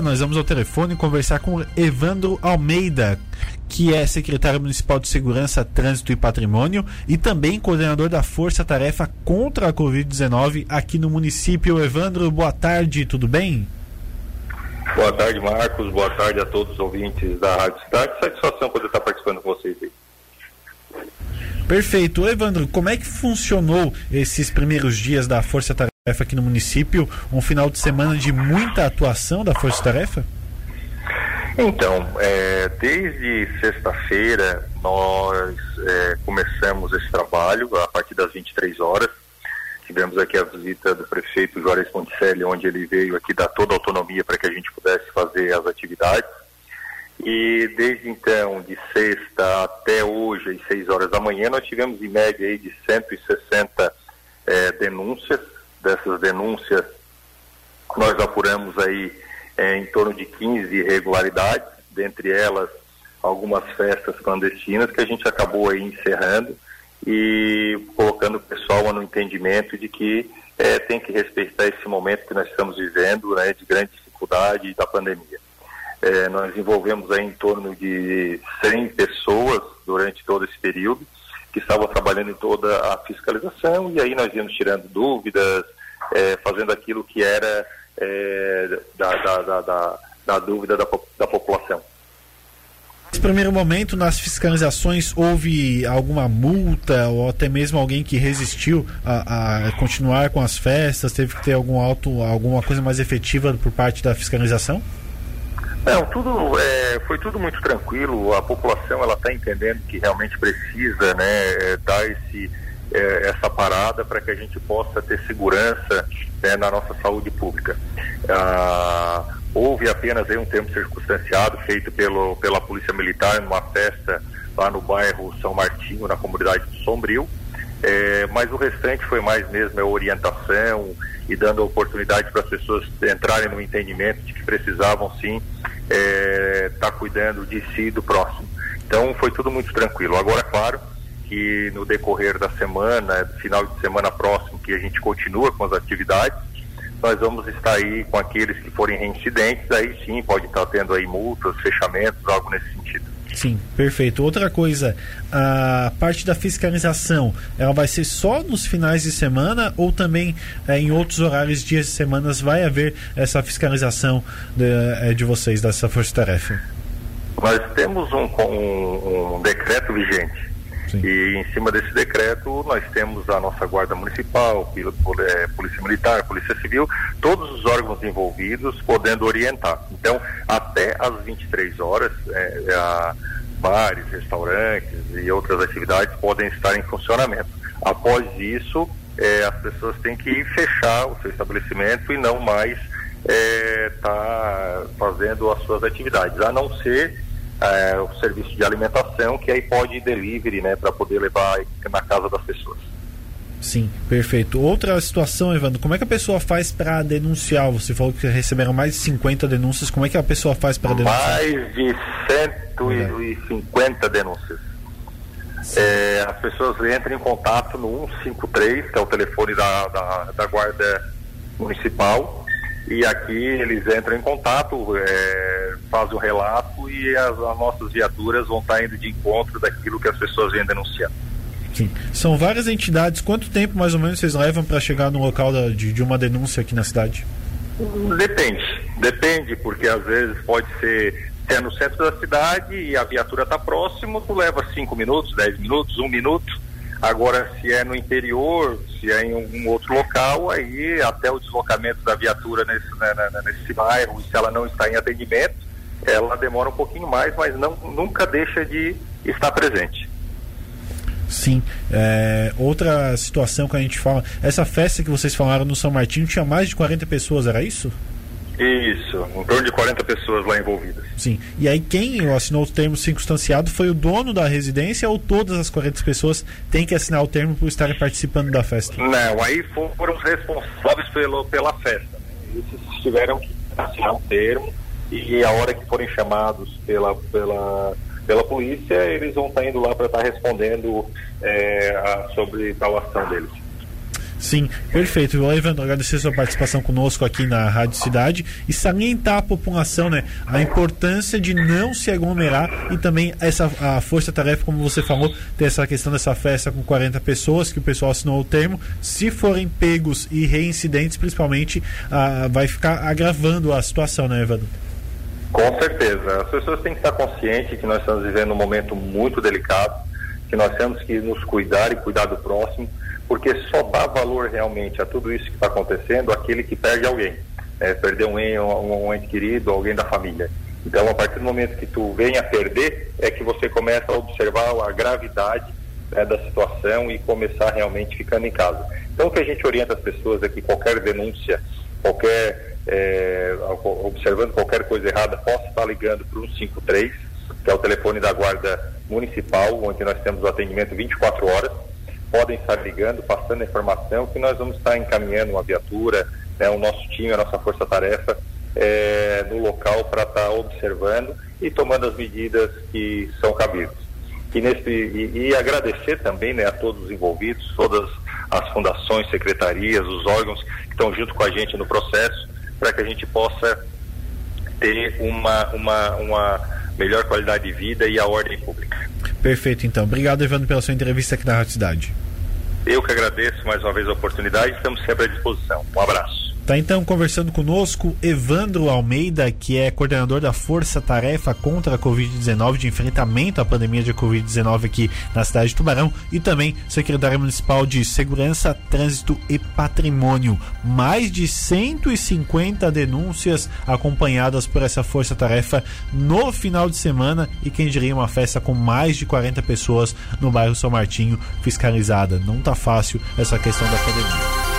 Nós vamos ao telefone conversar com Evandro Almeida, que é secretário municipal de Segurança, Trânsito e Patrimônio e também coordenador da Força Tarefa contra a Covid-19 aqui no município. Evandro, boa tarde, tudo bem? Boa tarde, Marcos. Boa tarde a todos os ouvintes da Rádio Cidade. Satisfação poder estar participando com vocês aí. Perfeito. Evandro, como é que funcionou esses primeiros dias da Força Tarefa? Tarefa aqui no município, um final de semana de muita atuação da Força Tarefa? Então, é, desde sexta-feira nós é, começamos esse trabalho a partir das 23 horas. Tivemos aqui a visita do prefeito Juarez Ponticelli, onde ele veio aqui dar toda a autonomia para que a gente pudesse fazer as atividades. E desde então, de sexta até hoje, às 6 horas da manhã, nós tivemos em média aí de 160 é, denúncias dessas denúncias, nós apuramos aí é, em torno de 15 irregularidades, dentre elas algumas festas clandestinas que a gente acabou aí encerrando e colocando o pessoal no entendimento de que é, tem que respeitar esse momento que nós estamos vivendo, né, de grande dificuldade da pandemia. É, nós envolvemos aí em torno de 100 pessoas durante todo esse período, que estavam trabalhando em toda a fiscalização e aí nós íamos tirando dúvidas, é, fazendo aquilo que era é, da, da, da, da dúvida da, da população. Nesse primeiro momento, nas fiscalizações, houve alguma multa ou até mesmo alguém que resistiu a, a, continuar com as festas? Teve que ter algum auto, alguma coisa mais efetiva por parte da fiscalização? Não, tudo é, foi tudo muito tranquilo. A população ela está entendendo que realmente precisa, né, é, dar esse é, essa parada para que a gente possa ter segurança né, na nossa saúde pública. Ah, houve apenas aí um tempo circunstanciado feito pelo pela polícia militar numa festa lá no bairro São Martinho, na comunidade do Sombrio. É, mas o restante foi mais mesmo é orientação e dando oportunidade para as pessoas entrarem no entendimento de que precisavam sim estar é, tá cuidando de si e do próximo. Então foi tudo muito tranquilo. Agora, claro, que no decorrer da semana, final de semana próximo, que a gente continua com as atividades, nós vamos estar aí com aqueles que forem reincidentes, aí sim pode estar tendo aí multas, fechamentos, algo nesse sentido. Sim, perfeito. Outra coisa, a parte da fiscalização, ela vai ser só nos finais de semana ou também é, em outros horários, dias de semanas, vai haver essa fiscalização de, é, de vocês, dessa força-tarefa? Nós temos um, um, um decreto vigente. Sim. E em cima desse decreto nós temos a nossa Guarda Municipal, é, Polícia Militar, Polícia Civil, todos os órgãos envolvidos podendo orientar. Então, até às 23 horas, é, a, bares, restaurantes e outras atividades podem estar em funcionamento. Após isso, é, as pessoas têm que fechar o seu estabelecimento e não mais estar é, tá fazendo as suas atividades, a não ser é, o serviço de alimentação, que aí pode ir delivery, né, para poder levar na casa das pessoas. Sim, perfeito. Outra situação, Evandro, como é que a pessoa faz para denunciar? Você falou que receberam mais de 50 denúncias, como é que a pessoa faz para denunciar? Mais de 150 é. denúncias. É, as pessoas entram em contato no 153, que é o telefone da, da, da Guarda Municipal, e aqui eles entram em contato, é, fazem o relato e as, as, nossas viaturas vão estar indo de encontro daquilo que as pessoas vêm denunciando. Sim. São várias entidades. Quanto tempo mais ou menos vocês levam para chegar no local da, de, de uma denúncia aqui na cidade? Depende, depende, porque às vezes pode ser é no centro da cidade e a viatura está próximo, tu leva cinco minutos, dez minutos, um minuto Agora, se é no interior, se é em algum outro local, aí até o deslocamento da viatura nesse, né, né, né nesse bairro, se ela não está em atendimento, ela demora um pouquinho mais, mas não, nunca deixa de estar presente. Sim. É, outra situação que a gente fala, essa festa que vocês falaram no São Martinho tinha mais de 40 pessoas, era isso? Isso, em torno de 40 pessoas lá envolvidas. Sim. E aí quem assinou o termo circunstanciado foi o dono da residência ou todas as 40 pessoas têm que assinar o termo por estarem participando da festa? Não, aí foram os responsáveis pelo, pela festa. Eles tiveram que assinar o termo e a hora que forem chamados pela, pela, pela polícia, eles vão estar indo lá para estar respondendo é, a, sobre tal ação deles. Sim, perfeito. Eu, Evandro, agradecer sua participação conosco aqui na Rádio Cidade e salientar a população, né, a importância de não se aglomerar e também essa a força-tarefa, como você falou, ter essa questão dessa festa com 40 pessoas, que o pessoal assinou o termo. Se forem pegos e reincidentes, principalmente, ah, vai ficar agravando a situação, né, Evandro? Com certeza. As pessoas têm que estar conscientes que nós estamos vivendo um momento muito delicado, que nós temos que nos cuidar e cuidar do próximo porque só dá valor realmente a tudo isso que está acontecendo aquele que perde alguém. É, perder um, um, um ente querido, alguém da família. Então, a partir do momento que tu vem a perder, é que você começa a observar a gravidade né, da situação e começar realmente ficando em casa. Então, o que a gente orienta as pessoas é que qualquer denúncia, qualquer é, observando qualquer coisa errada, possa estar ligando para o 153, que é o telefone da Guarda Municipal, onde nós temos o atendimento 24 horas podem estar ligando, passando a informação, que nós vamos estar encaminhando uma viatura, né, o nosso time, a nossa força-tarefa é, no local para estar observando e tomando as medidas que são cabíveis. E, nesse, e, e agradecer também né, a todos os envolvidos, todas as fundações, secretarias, os órgãos que estão junto com a gente no processo, para que a gente possa ter uma, uma, uma melhor qualidade de vida e a ordem pública. Perfeito, então. Obrigado, Evandro, pela sua entrevista aqui na Rádio Cidade. Eu que agradeço mais uma vez a oportunidade, estamos sempre à disposição. Um abraço. Tá então conversando conosco Evandro Almeida, que é coordenador da Força Tarefa contra a Covid-19, de enfrentamento à pandemia de Covid-19 aqui na cidade de Tubarão, e também secretário municipal de Segurança, Trânsito e Patrimônio. Mais de 150 denúncias acompanhadas por essa Força Tarefa no final de semana, e quem diria uma festa com mais de 40 pessoas no bairro São Martinho fiscalizada. Não tá fácil essa questão da pandemia.